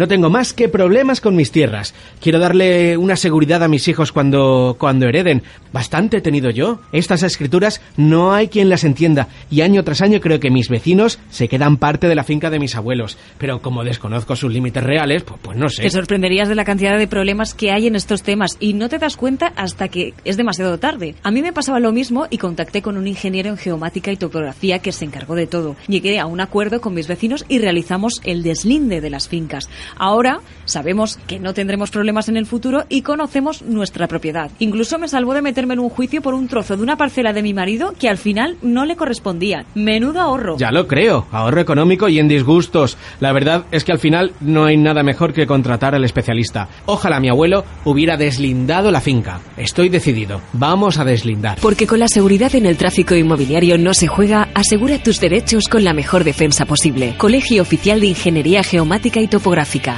No tengo más que problemas con mis tierras. Quiero darle una seguridad a mis hijos cuando, cuando hereden. Bastante he tenido yo. Estas escrituras no hay quien las entienda y año tras año creo que mis vecinos se quedan parte de la finca de mis abuelos. Pero como desconozco sus límites reales, pues, pues no sé. Te sorprenderías de la cantidad de problemas que hay en estos temas y no te das cuenta hasta que es demasiado tarde. A mí me pasaba lo mismo y contacté con un ingeniero en geomática y topografía que se encargó de todo. Llegué a un acuerdo con mis vecinos y realizamos el deslinde de las fincas. Ahora sabemos que no tendremos problemas en el futuro y conocemos nuestra propiedad. Incluso me salvó de meterme en un juicio por un trozo de una parcela de mi marido que al final no le correspondía. Menudo ahorro. Ya lo creo, ahorro económico y en disgustos. La verdad es que al final no hay nada mejor que contratar al especialista. Ojalá mi abuelo hubiera deslindado la finca. Estoy decidido. Vamos a deslindar. Porque con la seguridad en el tráfico inmobiliario no se juega, asegura tus derechos con la mejor defensa posible. Colegio Oficial de Ingeniería Geomática y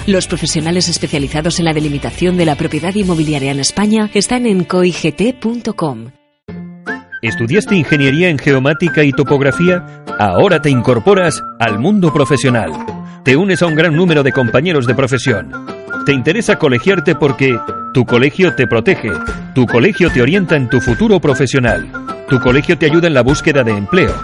Los profesionales especializados en la delimitación de la propiedad inmobiliaria en España están en coigt.com. ¿Estudiaste ingeniería en geomática y topografía? Ahora te incorporas al mundo profesional. Te unes a un gran número de compañeros de profesión. Te interesa colegiarte porque tu colegio te protege, tu colegio te orienta en tu futuro profesional, tu colegio te ayuda en la búsqueda de empleo,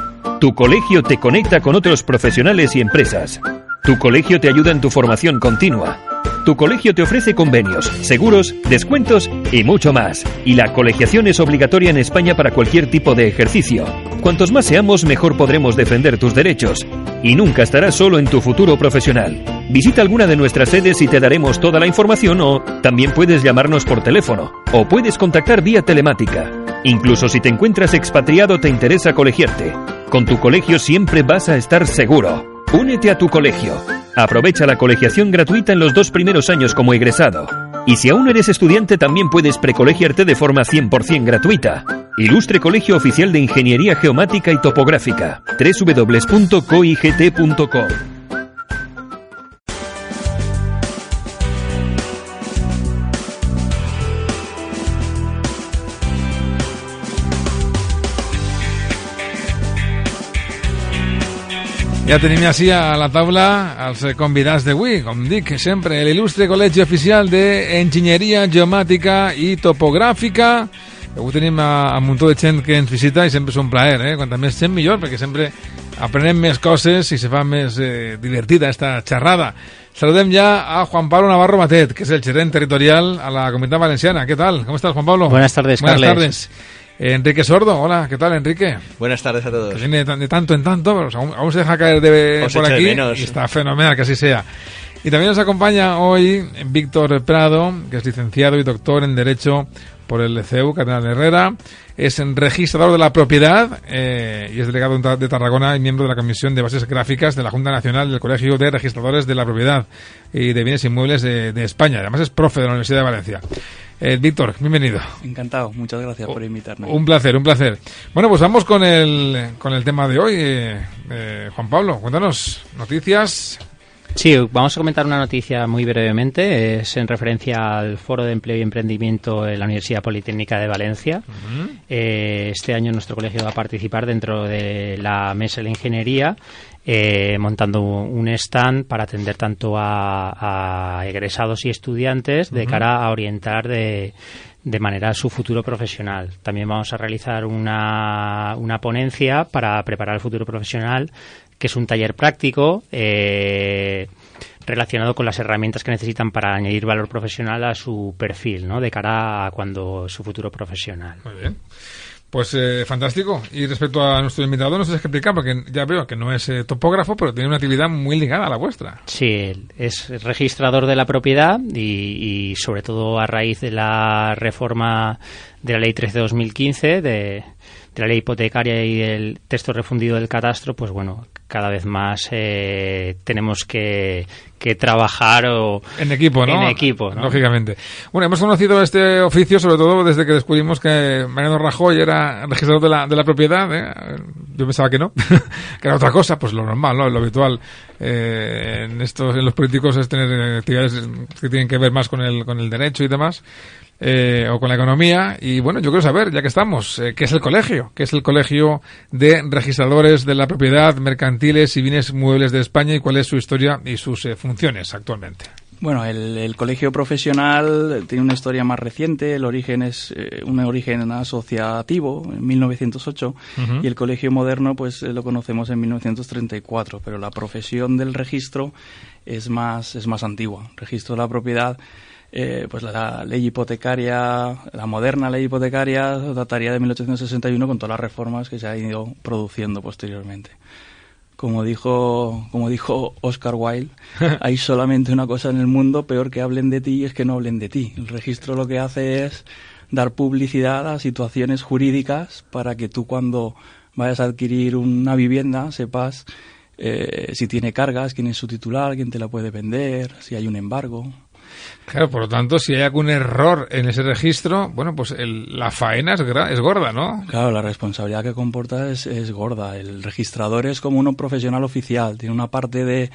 tu colegio te conecta con otros profesionales y empresas, tu colegio te ayuda en tu formación continua. Tu colegio te ofrece convenios, seguros, descuentos y mucho más. Y la colegiación es obligatoria en España para cualquier tipo de ejercicio. Cuantos más seamos, mejor podremos defender tus derechos. Y nunca estarás solo en tu futuro profesional. Visita alguna de nuestras sedes y te daremos toda la información o también puedes llamarnos por teléfono o puedes contactar vía telemática. Incluso si te encuentras expatriado te interesa colegiarte. Con tu colegio siempre vas a estar seguro. Únete a tu colegio. Aprovecha la colegiación gratuita en los dos primeros años como egresado. Y si aún eres estudiante también puedes precolegiarte de forma 100% gratuita. Ilustre Colegio Oficial de Ingeniería Geomática y Topográfica. www.coigt.com Ja tenim així a la taula els convidats d'avui, com dic sempre, l'il·lustre Col·legi Oficial d'Enginyeria Geomàtica i Topogràfica. Avui tenim a, a un muntó de gent que ens visita i sempre és un plaer, eh? Quanta més gent millor, perquè sempre aprenem més coses i se fa més eh, divertida esta xerrada. Saludem ja a Juan Pablo Navarro Matet, que és el gerent territorial a la Comunitat Valenciana. ¿Qué tal? ¿Cómo estás, Juan Pablo? Buenas tardes, Buenas Carles. tardes. Enrique Sordo, hola, ¿qué tal, Enrique? Buenas tardes a todos. Que viene de, tan- de tanto en tanto, pero aún, aún se deja caer de, Os por aquí menos. y está fenomenal que así sea. Y también nos acompaña hoy Víctor Prado, que es licenciado y doctor en Derecho por el CEU, Cardenal Herrera. Es registrador de la propiedad eh, y es delegado de Tarragona y miembro de la Comisión de Bases Gráficas de la Junta Nacional del Colegio de Registradores de la Propiedad y de Bienes Inmuebles de, de España. Además es profe de la Universidad de Valencia. Eh, Víctor, bienvenido. Encantado, muchas gracias por invitarme. Un placer, un placer. Bueno, pues vamos con el, con el tema de hoy. eh, eh, Juan Pablo, cuéntanos noticias. Sí, vamos a comentar una noticia muy brevemente. Es en referencia al Foro de Empleo y Emprendimiento en la Universidad Politécnica de Valencia. Eh, este año nuestro colegio va a participar dentro de la Mesa de la Ingeniería, eh, montando un stand para atender tanto a, a egresados y estudiantes de cara a orientar de, de manera su futuro profesional. También vamos a realizar una, una ponencia para preparar el futuro profesional, que es un taller práctico eh, relacionado con las herramientas que necesitan para añadir valor profesional a su perfil, ¿no? De cara a cuando su futuro profesional. Muy bien. Pues eh, fantástico. Y respecto a nuestro invitado, nos tienes que explicar, porque ya veo que no es eh, topógrafo, pero tiene una actividad muy ligada a la vuestra. Sí, es registrador de la propiedad y, y sobre todo a raíz de la reforma de la Ley 13 de 2015, de, la ley hipotecaria y del texto refundido del catastro, pues bueno, cada vez más eh, tenemos que, que trabajar o En equipo, ¿no? En equipo, ¿no? Lógicamente. Bueno, hemos conocido este oficio sobre todo desde que descubrimos que Mariano Rajoy era registrador de la, de la propiedad. ¿eh? Yo pensaba que no, que era otra cosa, pues lo normal, ¿no? Lo habitual eh, en estos, en los políticos es tener actividades que tienen que ver más con el, con el derecho y demás. Eh, o con la economía. Y bueno, yo quiero saber, ya que estamos, eh, ¿qué es el colegio? ¿Qué es el colegio de registradores de la propiedad, mercantiles y bienes muebles de España y cuál es su historia y sus eh, funciones actualmente? Bueno, el, colegio profesional tiene una historia más reciente. El origen es eh, un origen asociativo en 1908 y el colegio moderno, pues lo conocemos en 1934. Pero la profesión del registro es más es más antigua. registro de la propiedad eh, pues la ley hipotecaria, la moderna ley hipotecaria dataría de 1861 con todas las reformas que se han ido produciendo posteriormente. Como dijo, como dijo Oscar Wilde, hay solamente una cosa en el mundo peor que hablen de ti y es que no hablen de ti. El registro lo que hace es dar publicidad a situaciones jurídicas para que tú cuando vayas a adquirir una vivienda sepas eh, si tiene cargas, quién es su titular, quién te la puede vender, si hay un embargo. Claro, por lo tanto, si hay algún error en ese registro, bueno, pues la faena es, es, gorda, ¿no? Claro, la responsabilidad que comporta es, es, gorda. El registrador es como uno profesional oficial, tiene una parte de,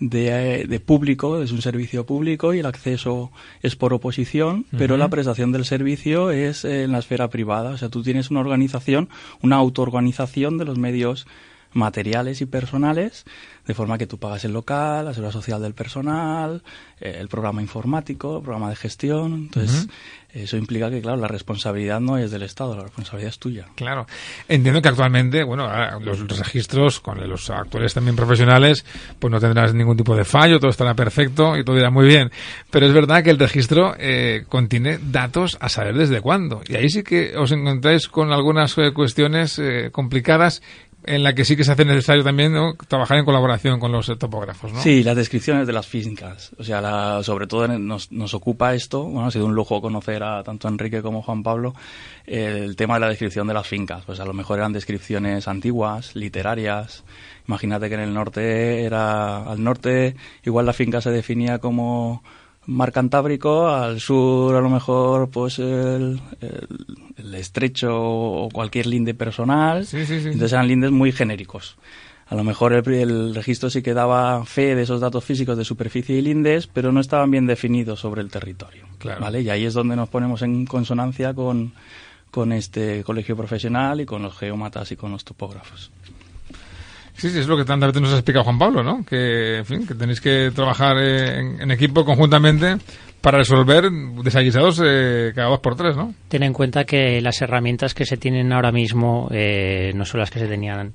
de, de, público, es un servicio público y el acceso es por oposición, pero la prestación del servicio es en la esfera privada. O sea, tú tienes una organización, una autoorganización de los medios materiales y personales, de forma que tú pagas el local, la seguridad social del personal, eh, el programa informático, el programa de gestión. Entonces, eso implica que, claro, la responsabilidad no es del Estado, la responsabilidad es tuya. Claro. Entiendo que actualmente, bueno, los registros con los actuales también profesionales, pues no tendrás ningún tipo de fallo, todo estará perfecto y todo irá muy bien. Pero es verdad que el registro eh, contiene datos a saber desde cuándo. Y ahí sí que os encontráis con algunas eh, cuestiones complicadas en la que sí que se hace necesario también trabajar en colaboración con los topógrafos, ¿no? Sí, las descripciones de las fincas. O sea, sobre todo nos, nos, ocupa esto, bueno, ha sido un lujo conocer a tanto Enrique como Juan Pablo, el tema de la descripción de las fincas. Pues a lo mejor eran descripciones antiguas, literarias. Imagínate que en el norte era, al norte igual la finca se definía como mar Cantábrico, al sur a lo mejor pues el, el, estrecho o cualquier linde personal. Entonces eran lindes muy genéricos. A lo mejor el, registro sí que daba fe de esos datos físicos de superficie y lindes, pero no estaban bien definidos sobre el territorio. ¿vale? Y ahí es donde nos ponemos en consonancia con, con este colegio profesional y con los geómatas y con los topógrafos. Sí, sí, es lo que tantas veces nos ha explicado Juan Pablo, ¿no? Que, en fin, que tenéis que trabajar eh, en, equipo conjuntamente para resolver desaguisados eh, cada dos por tres, ¿no? Ten en cuenta que las herramientas que se tienen ahora mismo eh, no son las que se tenían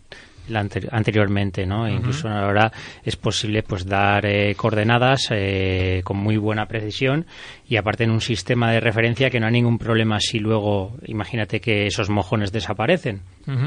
anteriormente, ¿no? Incluso ahora es posible pues dar eh, coordenadas eh, con muy buena precisión y aparte en un sistema de referencia que no hay ningún problema si luego, imagínate que esos mojones desaparecen,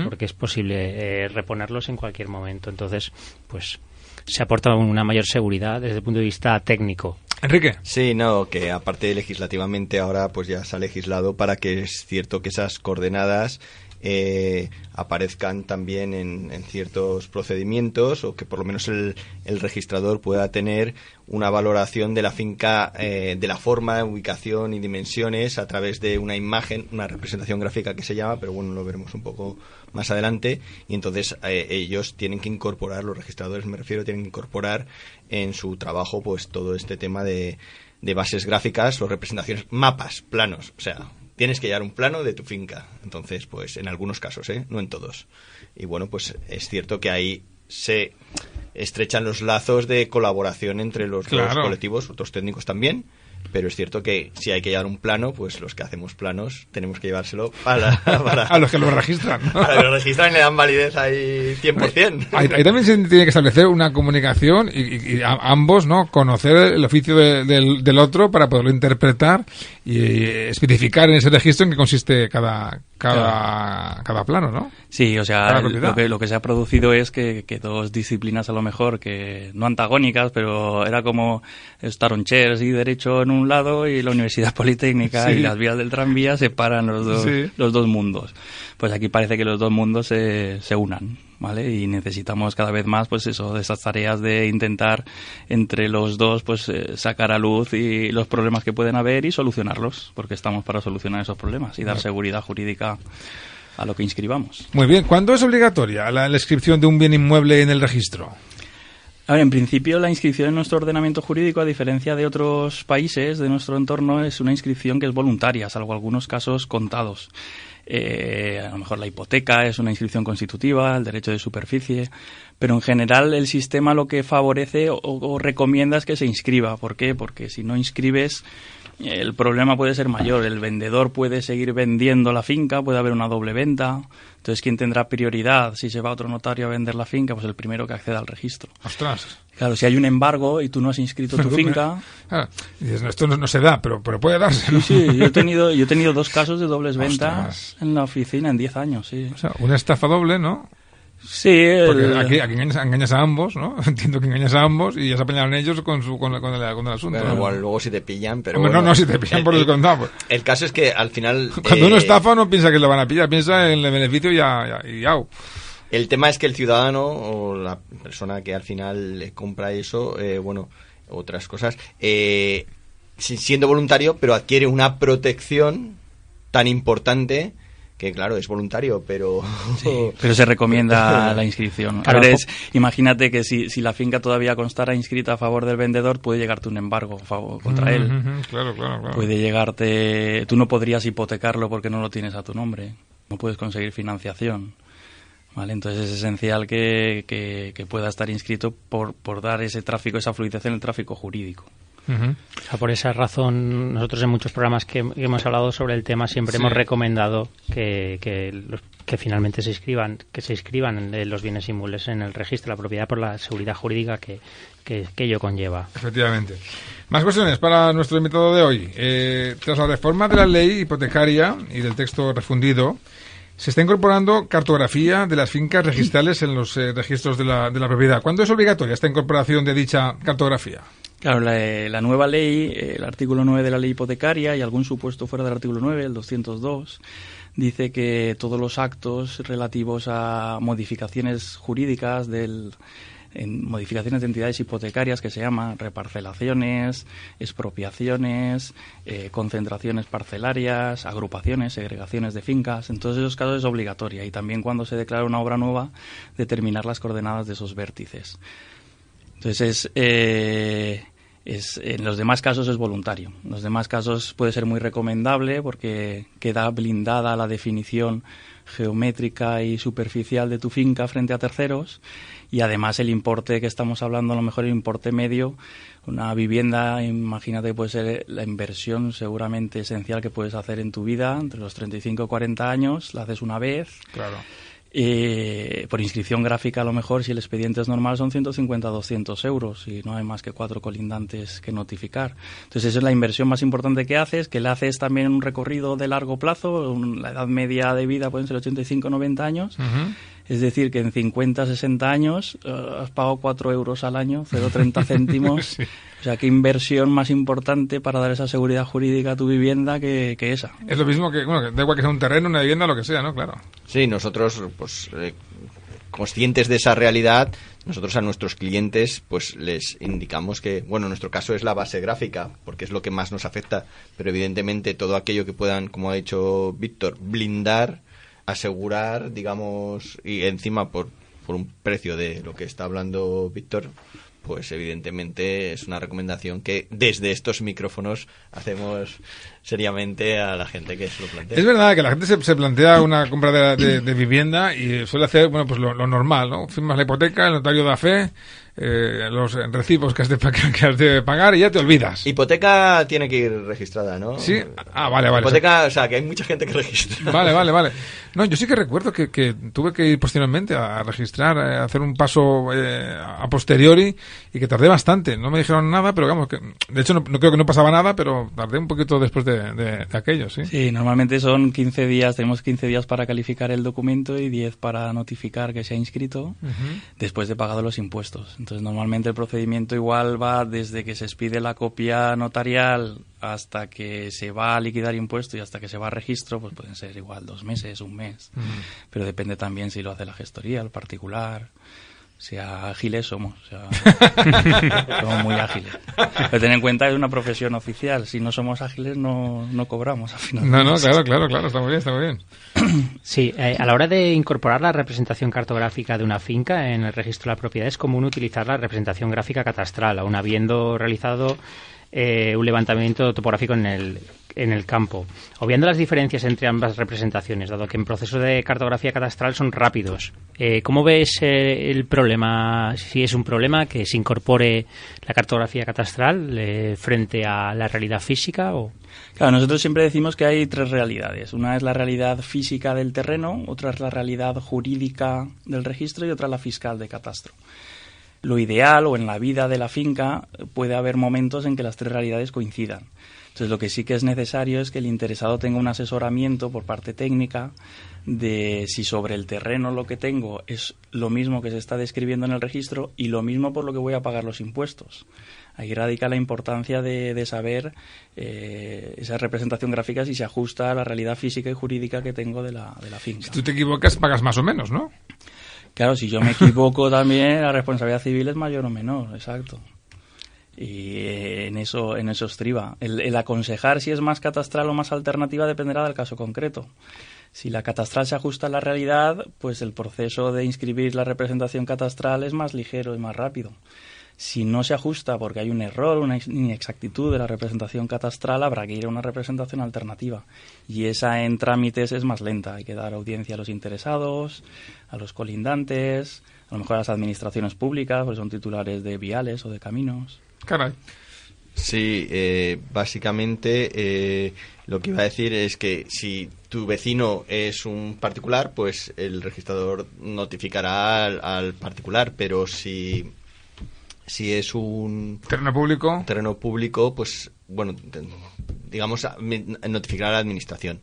porque es posible eh, reponerlos en cualquier momento. Entonces, pues se aporta una mayor seguridad desde el punto de vista técnico. Enrique. Sí, no, que aparte legislativamente ahora pues ya se ha legislado para que es cierto que esas coordenadas eh, aparezcan también en, ciertos procedimientos o que por lo menos el, registrador pueda tener una valoración de la finca, eh, de la forma, ubicación y dimensiones a través de una imagen, una representación gráfica que se llama, pero bueno, lo veremos un poco más adelante. Y entonces eh, ellos tienen que incorporar, los registradores me refiero, tienen que incorporar en su trabajo pues todo este tema de, de bases gráficas o representaciones, mapas, planos, o sea, tienes que llevar un plano de tu finca. Entonces, pues en algunos casos, ¿eh? no en todos. Y bueno, pues es cierto que ahí se estrechan los lazos de colaboración entre los dos colectivos, otros técnicos también, pero es cierto que si hay que llevar un plano, pues los que hacemos planos tenemos que llevárselo para... a los que lo registran. A los que lo registran y le dan validez ahí 100%. Ahí, también se tiene que establecer una comunicación y, ambos, ¿no? Conocer el oficio del, del, otro para poderlo interpretar y especificar en ese registro en qué consiste cada, cada, cada plano, ¿no? Sí, o sea, lo que, lo que se ha producido es que, que, dos disciplinas a lo mejor, que no antagónicas, pero era como chairs y derecho en un lado y la Universidad Politécnica y las vías del tranvía separan los dos, los dos mundos. Pues aquí parece que los dos mundos se, se unan. ¿Vale? Y necesitamos cada vez más, pues eso, de esas tareas de intentar entre los dos, pues eh, sacar a luz y los problemas que pueden haber y solucionarlos, porque estamos para solucionar esos problemas y dar seguridad jurídica a lo que inscribamos. Muy bien, ¿cuándo es obligatoria la, inscripción de un bien inmueble en el registro? A ver, en principio la inscripción en nuestro ordenamiento jurídico, a diferencia de otros países de nuestro entorno, es una inscripción que es voluntaria, salvo algunos casos contados. Eh, a lo mejor la hipoteca es una inscripción constitutiva, el derecho de superficie, pero en general el sistema lo que favorece o, o recomienda es que se inscriba. ¿Por qué? Porque si no inscribes el problema puede ser mayor. El vendedor puede seguir vendiendo la finca, puede haber una doble venta. Entonces, ¿quién tendrá prioridad si se va a otro notario a vender la finca? Pues el primero que acceda al registro. Ostras. Claro, si hay un embargo y tú no has inscrito tu finca... Ah, dices, esto no, se da, pero, pero puede darse. Sí, sí, yo he, tenido, yo he tenido dos casos de dobles ventas en la oficina en 10 años, sí. O sea, una estafa doble, ¿no? Sí, porque aquí, aquí engañas, a ambos, ¿no? Entiendo que engañas a ambos y ya se apañaron ellos con, su, con, con, el, con el asunto. igual luego si te pillan, pero. no, no, si te pillan por el, contado. Pues. El caso es que al final. Cuando uno eh, estafa no piensa que lo van a pillar, piensa en el beneficio y ya, y ya. El tema es que el ciudadano o la persona que al final le compra eso, eh, bueno, otras cosas, eh, siendo voluntario, pero adquiere una protección tan importante que claro, es voluntario, pero... pero se recomienda la inscripción. A ver, imagínate que si, si, la finca todavía constara inscrita a favor del vendedor, puede llegarte un embargo contra él. Claro, claro, claro. Puede llegarte... Tú no podrías hipotecarlo porque no lo tienes a tu nombre. No puedes conseguir financiación. ¿Vale? Entonces es esencial que, que, que pueda estar inscrito por, por dar ese tráfico, esa fluidez en el tráfico jurídico por esa razón, nosotros en muchos programas que, hemos hablado sobre el tema siempre hemos recomendado que, que, finalmente se inscriban, que se inscriban los bienes inmuebles en el registro de la propiedad por la seguridad jurídica que, que, ello conlleva. Efectivamente. Más cuestiones para nuestro invitado de hoy. Eh, tras la reforma de la ley hipotecaria y del texto refundido, se está incorporando cartografía de las fincas registrales en los eh, registros de la, de la propiedad. ¿Cuándo es obligatoria esta incorporación de dicha cartografía? Claro, la, nueva ley, el artículo 9 de la ley hipotecaria y algún supuesto fuera del artículo 9, el 202, dice que todos los actos relativos a modificaciones jurídicas del en modificaciones de entidades hipotecarias que se llaman reparcelaciones, expropiaciones, eh, concentraciones parcelarias, agrupaciones, segregaciones de fincas. En todos esos casos es obligatoria y también cuando se declara una obra nueva determinar las coordenadas de esos vértices. Entonces es, eh, en los demás casos es voluntario. En los demás casos puede ser muy recomendable porque queda blindada la definición geométrica y superficial de tu finca frente a terceros y además el importe que estamos hablando, a lo mejor el importe medio, una vivienda, imagínate, puede ser la inversión seguramente esencial que puedes hacer en tu vida entre los 35 y 40 años, la haces una vez. Claro eh, por inscripción gráfica, a lo mejor, si el expediente es normal, son 150 200 euros y no hay más que cuatro colindantes que notificar. Entonces, esa es la inversión más importante que haces, que le haces también un recorrido de largo plazo. La edad media de vida pueden ser 85 90 años. Es decir, que en 50, 60 años eh, has pagado 4 euros al año, 0,30 céntimos. O sea, qué inversión más importante para dar esa seguridad jurídica a tu vivienda que, esa. Es lo mismo que, bueno, da igual que sea un terreno, una vivienda, lo que sea, ¿no? Claro. Sí, nosotros, pues, eh, conscientes de esa realidad, nosotros a nuestros clientes, pues, les indicamos que, bueno, en nuestro caso es la base gráfica, porque es lo que más nos afecta, pero evidentemente todo aquello que puedan, como ha dicho Víctor, blindar, asegurar, digamos, y encima por, por un precio de lo que está hablando Víctor, pues evidentemente es una recomendación que desde estos micrófonos hacemos seriamente a la gente que se lo plantea. Es verdad que la gente se, plantea una compra de, vivienda y suele hacer bueno pues lo, lo, normal, ¿no? Firmas la hipoteca, el notario da fe, eh, los recibos que has, de, que has de pagar y ya te olvidas. Hipoteca tiene que ir registrada, ¿no? Sí, ah, vale, vale. Hipoteca, o sea, que hay mucha gente que registra. Vale, vale, vale. No, yo sí que recuerdo que, que tuve que ir posteriormente a registrar, eh, a hacer un paso eh, a posteriori y que tardé bastante. No me dijeron nada, pero digamos que, de hecho, no, creo que no pasaba nada, pero tardé un poquito después de, de, aquello, sí. Sí, normalmente son 15 días, tenemos 15 días para calificar el documento y 10 para notificar que se ha inscrito después de pagado los impuestos. Entonces, normalmente el procedimiento igual va desde que se expide la copia notarial hasta que se va a liquidar impuesto y hasta que se va a registro, pues pueden ser igual dos meses, un mes. Pero depende también si lo hace la gestoría, el particular sea ágiles somos, somos muy ágiles. Pero ten en cuenta que es una profesión oficial, si no somos ágiles no, no cobramos al final. No, no, claro, claro, claro, está muy bien, está muy bien. Sí, eh, a la hora de incorporar la representación cartográfica de una finca en el registro de la propiedad es común utilizar la representación gráfica catastral, aún habiendo realizado eh, un levantamiento topográfico en el, en el campo. Obviando las diferencias entre ambas representaciones, dado que en procesos de cartografía catastral son rápidos, eh, ¿cómo ves eh, el problema, si es un problema que se incorpore la cartografía catastral frente a la realidad física? O? Claro, nosotros siempre decimos que hay tres realidades. Una es la realidad física del terreno, otra es la realidad jurídica del registro y otra la fiscal de catastro lo ideal o en la vida de la finca puede haber momentos en que las tres realidades coincidan. Entonces, lo que sí que es necesario es que el interesado tenga un asesoramiento por parte técnica de si sobre el terreno lo que tengo es lo mismo que se está describiendo en el registro y lo mismo por lo que voy a pagar los impuestos. Ahí radica la importancia de, saber eh, esa representación gráfica si se ajusta a la realidad física y jurídica que tengo de la, de la finca. Si tú te equivocas, pagas más o menos, ¿no? Claro, si yo me equivoco también, la responsabilidad civil es mayor o menor, exacto. Y eh, en eso, en eso estriba. El, aconsejar si es más catastral o más alternativa dependerá del caso concreto. Si la catastral se ajusta a la realidad, pues el proceso de inscribir la representación catastral es más ligero y más rápido. Si no se ajusta porque hay un error, una inexactitud de la representación catastral, habrá que ir a una representación alternativa. Y esa en trámites es más lenta. Hay que dar audiencia a los interesados, a los colindantes, a lo mejor a las administraciones públicas, porque son titulares de viales o de caminos. Caray. Sí, eh, básicamente eh, lo que iba a decir es que si tu vecino es un particular, pues el registrador notificará al, particular, pero si, si es un terreno público, terreno público, pues bueno, digamos notificará a la administración.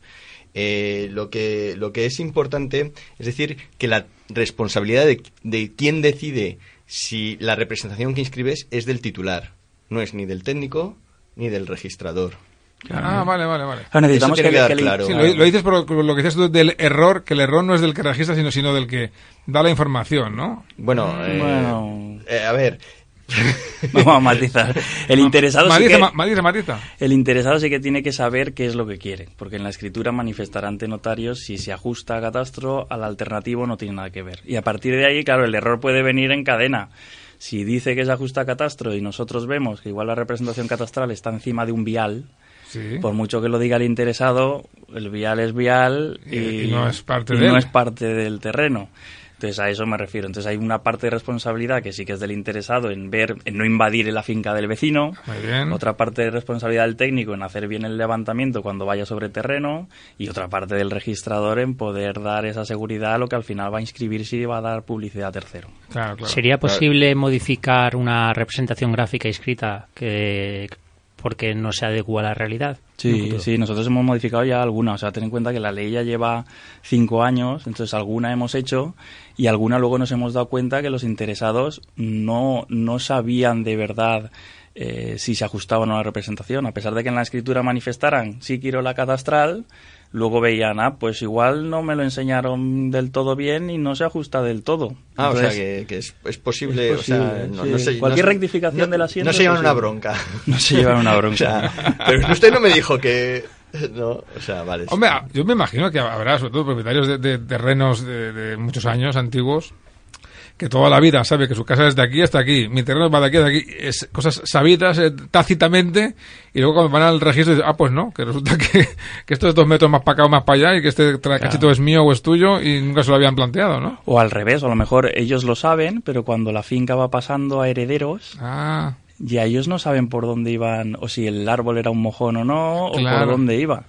Eh, lo que lo que es importante es decir que la responsabilidad de, de quién decide si la representación que inscribes es del titular, no es ni del técnico ni del registrador. Ah, vale, vale, vale. necesitamos que, claro. lo, dices por lo que dices tú del error, que el error no es del que registra, sino, sino del que da la información, ¿no? Bueno, eh, eh, a ver, Vamos a matizar. El interesado, sí que, el interesado sí que tiene que saber qué es lo que quiere, porque en la escritura manifestará ante notarios si se ajusta a catastro, al alternativo no tiene nada que ver. Y a partir de ahí, claro, el error puede venir en cadena. Si dice que se ajusta a catastro y nosotros vemos que igual la representación catastral está encima de un vial, por mucho que lo diga el interesado, el vial es vial y, no es parte no es parte del terreno. Entonces a eso me refiero. Entonces hay una parte de responsabilidad que sí que es del interesado en ver, en no invadir la finca del vecino. Otra parte de responsabilidad del técnico en hacer bien el levantamiento cuando vaya sobre terreno. Y otra parte del registrador en poder dar esa seguridad a lo que al final va a inscribir si va a dar publicidad a tercero. ¿Sería posible modificar una representación gráfica escrita que porque no se adecua a la realidad. Sí, sí, nosotros hemos modificado ya alguna. O sea, ten en cuenta que la ley ya lleva cinco años, entonces alguna hemos hecho y alguna luego nos hemos dado cuenta que los interesados no, no sabían de verdad eh, si se ajustaban a la representación. A pesar de que en la escritura manifestaran, sí quiero la cadastral, luego veían, ah, pues igual no me lo enseñaron del todo bien y no se ajusta del todo. Ah, o sea, que, es, posible, o sea, cualquier rectificación de la No se llevan una bronca. No se llevan una bronca. pero usted no me dijo que... No, o sea, vale. Hombre, yo me imagino que habrá, sobre todo, propietarios de, de terrenos de muchos años antiguos que toda la vida sabe que su casa es de aquí hasta aquí, mi terreno va de aquí hasta aquí, es cosas sabidas eh, tácitamente, y luego cuando van al registro dicen, ah, pues no, que resulta que, que esto es dos metros más para acá o más para allá y que este cachito es mío o es tuyo y nunca se lo habían planteado, ¿no? O al revés, a lo mejor ellos lo saben, pero cuando la finca va pasando a herederos... Ah. Ya ellos no saben por dónde iban, o si el árbol era un mojón o no, o por dónde iba.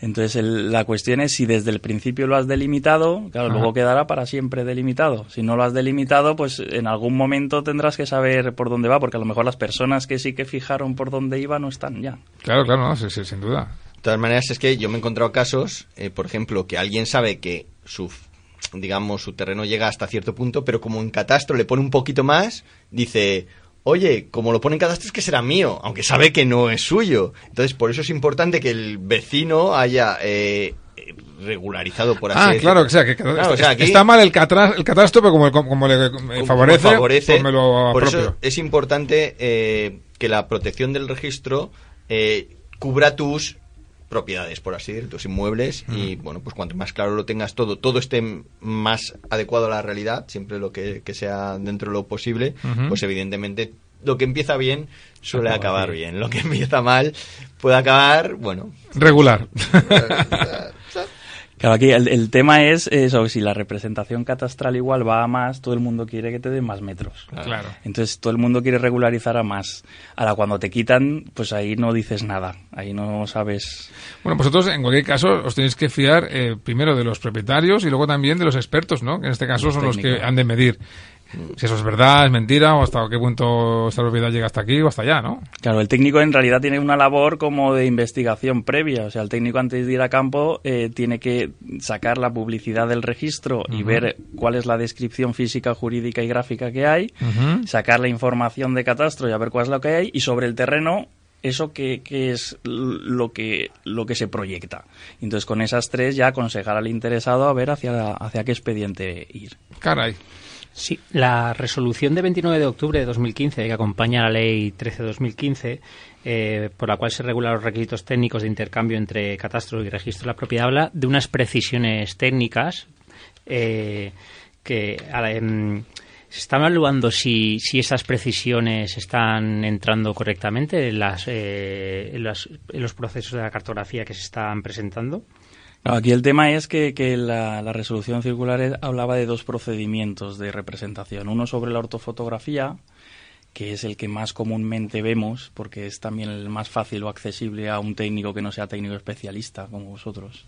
Entonces la cuestión es si desde el principio lo has delimitado, claro, luego quedará para siempre delimitado. Si no lo has delimitado, pues en algún momento tendrás que saber por dónde va, porque a lo mejor las personas que sí que fijaron por dónde iba no están ya. Claro, claro, no, sí, sin duda. De todas maneras es que yo me he encontrado casos, eh, por ejemplo, que alguien sabe que su digamos su terreno llega hasta cierto punto, pero como en catastro le pone un poquito más, dice, oye, como lo pone en cadastro es que será mío, aunque sabe que no es suyo. Entonces, por eso es importante que el vecino haya eh, regularizado, por así ah, claro, o sea, que, está, mal el, catastro, el catastro, pero como, como le favorece, pues me lo por eso es importante eh, que la protección del registro eh, cubra tus propiedades, por así decirlo, tus inmuebles y bueno, pues cuanto más claro lo tengas todo, todo esté más adecuado a la realidad, siempre lo que, sea dentro de lo posible, pues evidentemente lo que empieza bien suele acabar bien. Lo que empieza mal, puede acabar, bueno. Regular. Claro, aquí el, tema es eso, si la representación catastral igual va a más, todo el mundo quiere que te den más metros. Claro. Entonces todo el mundo quiere regularizar a más. Ahora, cuando te quitan, pues ahí no dices nada, ahí no sabes... Bueno, vosotros en cualquier caso os tenéis que fiar eh, primero de los propietarios y luego también de los expertos, ¿no? Que en este caso son los que han de medir si eso es verdad, es mentira, o hasta qué punto esta propiedad llega hasta aquí o hasta allá, ¿no? Claro, el técnico en realidad tiene una labor como de investigación previa. O sea, el técnico antes de ir a campo eh, tiene que sacar la publicidad del registro y ver cuál es la descripción física, jurídica y gráfica que hay, sacar la información de catastro y a ver cuál es lo que hay, y sobre el terreno eso que, que, es lo que, lo que se proyecta. Entonces, con esas tres ya aconsejar al interesado a ver hacia, hacia qué expediente ir. Caray. Sí, la resolución de 29 de octubre de 2015, que acompaña a la ley 13-2015, eh, por la cual se regulan los requisitos técnicos de intercambio entre catastro y registro de la propiedad, habla de unas precisiones técnicas eh, que em, se está evaluando si, si esas precisiones están entrando correctamente en, las, eh, en los procesos de la cartografía que se están presentando. Aquí el tema es que, la, resolución circular hablaba de dos procedimientos de representación. Uno sobre la ortofotografía, que es el que más comúnmente vemos, porque es también el más fácil o accesible a un técnico que no sea técnico especialista como vosotros.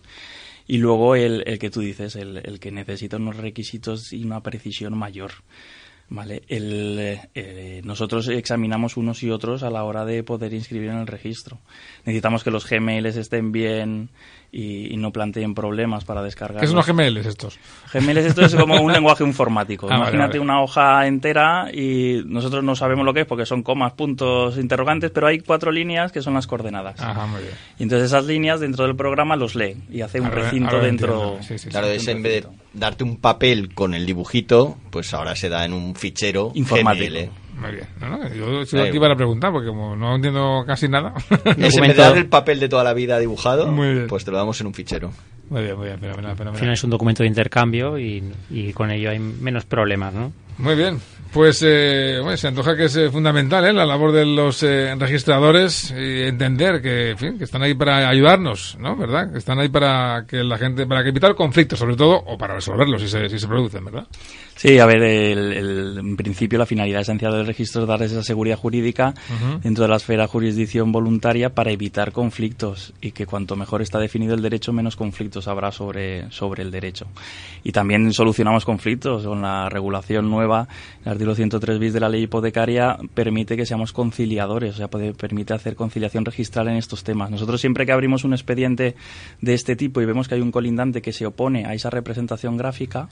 Y luego el, que tú dices, el, que necesita unos requisitos y una precisión mayor. Vale, el, eh, nosotros examinamos unos y otros a la hora de poder inscribir en el registro. Necesitamos que los GMLs estén bien y, no planteen problemas para descargar. ¿Qué son los GMLs estos? GMLs esto es como un lenguaje informático. Ah, Imagínate una hoja entera y nosotros no sabemos lo que es porque son comas, puntos, interrogantes, pero hay cuatro líneas que son las coordenadas. Ajá, muy bien. Y entonces esas líneas dentro del programa los lee y hace un recinto dentro. claro, es en vez de darte un papel con el dibujito, pues ahora se da en un fichero informático. Muy bien. yo sigo aquí para preguntar, porque como no entiendo casi nada. Es en vez de dar el papel de toda la vida dibujado, pues te lo damos en un fichero. Muy bien, muy bien, Al final es un documento de intercambio y, y con ello hay menos problemas, ¿no? Muy bien. Pues eh, bueno, se antoja que es eh, fundamental ¿eh? la labor de los eh, registradores y entender que, en fin, que están ahí para ayudarnos, ¿no? ¿Verdad? Que están ahí para que la gente, para evitar conflictos, sobre todo, o para resolverlos si se, si se producen, ¿verdad? Sí, a ver, el, en principio la finalidad esencial del registro es dar esa seguridad jurídica dentro de la esfera jurisdicción voluntaria para evitar conflictos y que cuanto mejor está definido el derecho, menos conflictos habrá sobre, sobre el derecho. Y también solucionamos conflictos con la regulación nueva, el artículo 103 bis de la ley hipotecaria permite que seamos conciliadores, o sea, puede, permite hacer conciliación registral en estos temas. Nosotros siempre que abrimos un expediente de este tipo y vemos que hay un colindante que se opone a esa representación gráfica,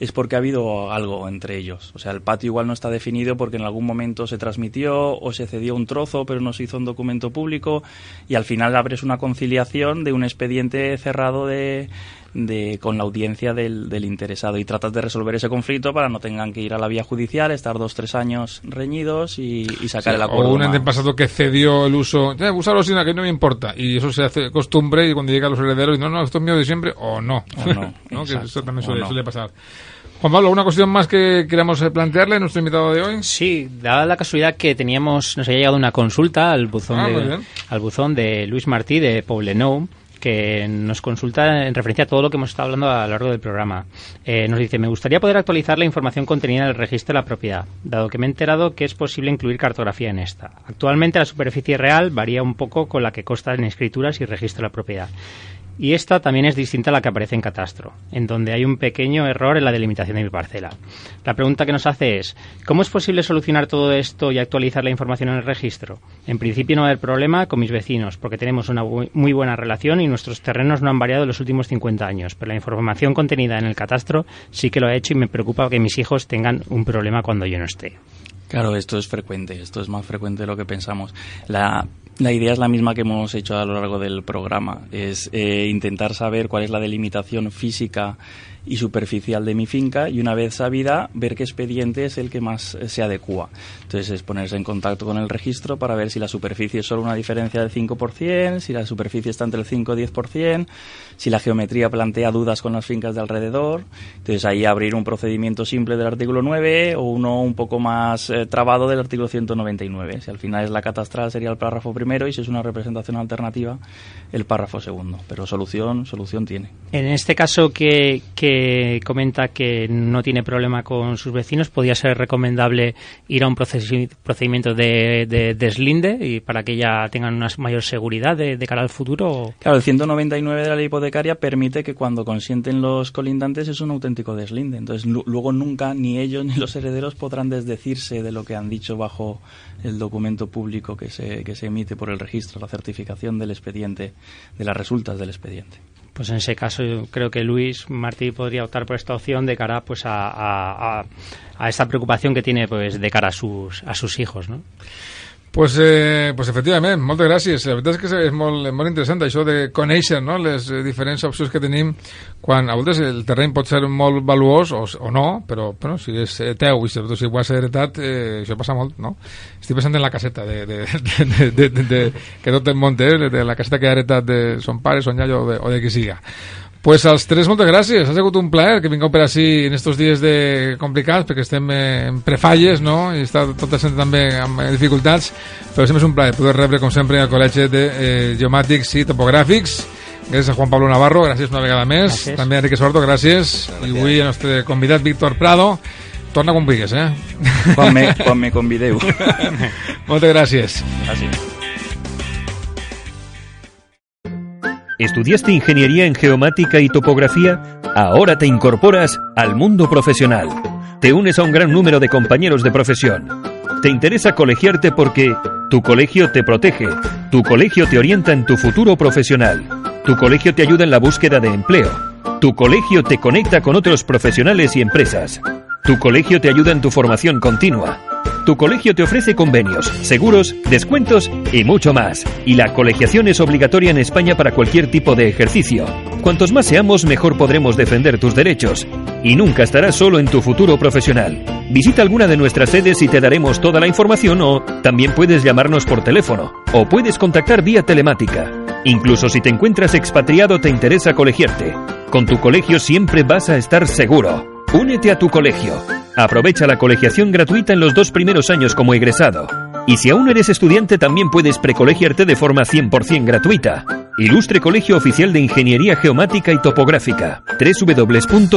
es porque ha habido algo entre ellos. O sea, el patio igual no está definido porque en algún momento se transmitió o se cedió un trozo, pero no se hizo un documento público y al final abres una conciliación de un expediente cerrado de, de, con la audiencia del, del, interesado y tratas de resolver ese conflicto para no tengan que ir a la vía judicial, estar dos, tres años reñidos y, sacar el acuerdo. O un ente pasado que cedió el uso, ya, usarlo sin que no me importa, y eso se hace costumbre y cuando llega a los herederos, no, no, esto es mío de siempre, o no. no, que eso también suele pasar. Juan Pablo, ¿una cuestión más que queramos eh, plantearle a nuestro invitado de hoy? Sí, dada la casualidad que teníamos, nos había llegado una consulta al buzón, ah, de, al buzón de Luis Martí de Poblenou, que nos consulta en referencia a todo lo que hemos estado hablando a lo largo del programa. Eh, nos dice, me gustaría poder actualizar la información contenida en el registro de la propiedad, dado que me he enterado que es posible incluir cartografía en esta. Actualmente la superficie real varía un poco con la que consta en escrituras y registro de la propiedad. Y esta también es distinta a la que aparece en catastro, en donde hay un pequeño error en la delimitación de mi parcela. La pregunta que nos hace es, ¿cómo es posible solucionar todo esto y actualizar la información en el registro? En principio no va a haber problema con mis vecinos, porque tenemos una muy buena relación y nuestros terrenos no han variado en los últimos 50 años, pero la información contenida en el catastro sí que lo ha hecho y me preocupa que mis hijos tengan un problema cuando yo no esté. Claro, esto es frecuente, esto es más frecuente de lo que pensamos. La idea es la misma que hemos hecho a lo largo del programa, es eh, intentar saber cuál es la delimitación física y superficial de mi finca y una vez sabida ver qué expediente es el que más se adecua. Entonces es ponerse en contacto con el registro para ver si la superficie es solo una diferencia del 5%, si la superficie está entre el 5 y 10%, si la geometría plantea dudas con las fincas de alrededor. Entonces ahí abrir un procedimiento simple del artículo 9 o uno un poco más eh, trabado del artículo 199. Si al final es la catastral sería el párrafo primero y si es una representación alternativa el párrafo segundo. Pero solución, solución tiene. En este caso que, que comenta que no tiene problema con sus vecinos, ¿podría ser recomendable ir a un procedimiento de, deslinde y para que ya tengan una mayor seguridad de, cara al futuro? Claro, el 199 de la ley permite que cuando consienten los colindantes es un auténtico deslinde. Entonces luego nunca ni ellos ni los herederos podrán desdecirse de lo que han dicho bajo el documento público que se, que se emite por el registro, la certificación del expediente, de las resultas del expediente. Pues en ese caso yo creo que Luis Martí podría optar por esta opción de cara pues a, a, esta preocupación que tiene pues de cara a sus, a sus hijos, ¿no? Pues, eh, pues efectivament, moltes gràcies. La veritat és que és molt, molt interessant això de conèixer no? les eh, diferents opcions que tenim quan a vegades el terreny pot ser molt valuós o, o no, però bueno, si és teu i sobretot si ho has heretat, eh, això passa molt, no? Estic pensant en la caseta de, de, de, de, de, de, de, que tot el món té, de la caseta que ha heretat de son pare, son iaio o de, o de qui siga. Pues als tres, moltes gràcies. Ha sigut un plaer que vingueu per així en estos dies de complicats, perquè estem en prefalles, no? I està tot el centre també amb dificultats, però sempre és un plaer poder rebre, com sempre, al Col·legi de eh, Geomàtics i Topogràfics. Gràcies a Juan Pablo Navarro, gràcies una vegada més. Gràcies. També a Enrique Sordo, gràcies. gràcies. I avui el nostre convidat, Víctor Prado. Torna quan vulguis, eh? Quan me, quan me convideu. moltes gràcies. Gràcies. ¿Estudiaste ingeniería en geomática y topografía? Ahora te incorporas al mundo profesional. Te unes a un gran número de compañeros de profesión. Te interesa colegiarte porque tu colegio te protege, tu colegio te orienta en tu futuro profesional, tu colegio te ayuda en la búsqueda de empleo, tu colegio te conecta con otros profesionales y empresas, tu colegio te ayuda en tu formación continua. Tu colegio te ofrece convenios, seguros, descuentos y mucho más. Y la colegiación es obligatoria en España para cualquier tipo de ejercicio. Cuantos más seamos, mejor podremos defender tus derechos. Y nunca estarás solo en tu futuro profesional. Visita alguna de nuestras sedes y te daremos toda la información o también puedes llamarnos por teléfono o puedes contactar vía telemática. Incluso si te encuentras expatriado te interesa colegiarte. Con tu colegio siempre vas a estar seguro. Únete a tu colegio. Aprovecha la colegiación gratuita en los dos primeros años como egresado. Y si aún eres estudiante también puedes precolegiarte de forma 100% gratuita. Ilustre Colegio Oficial de Ingeniería Geomática y Topográfica. www.coigt.com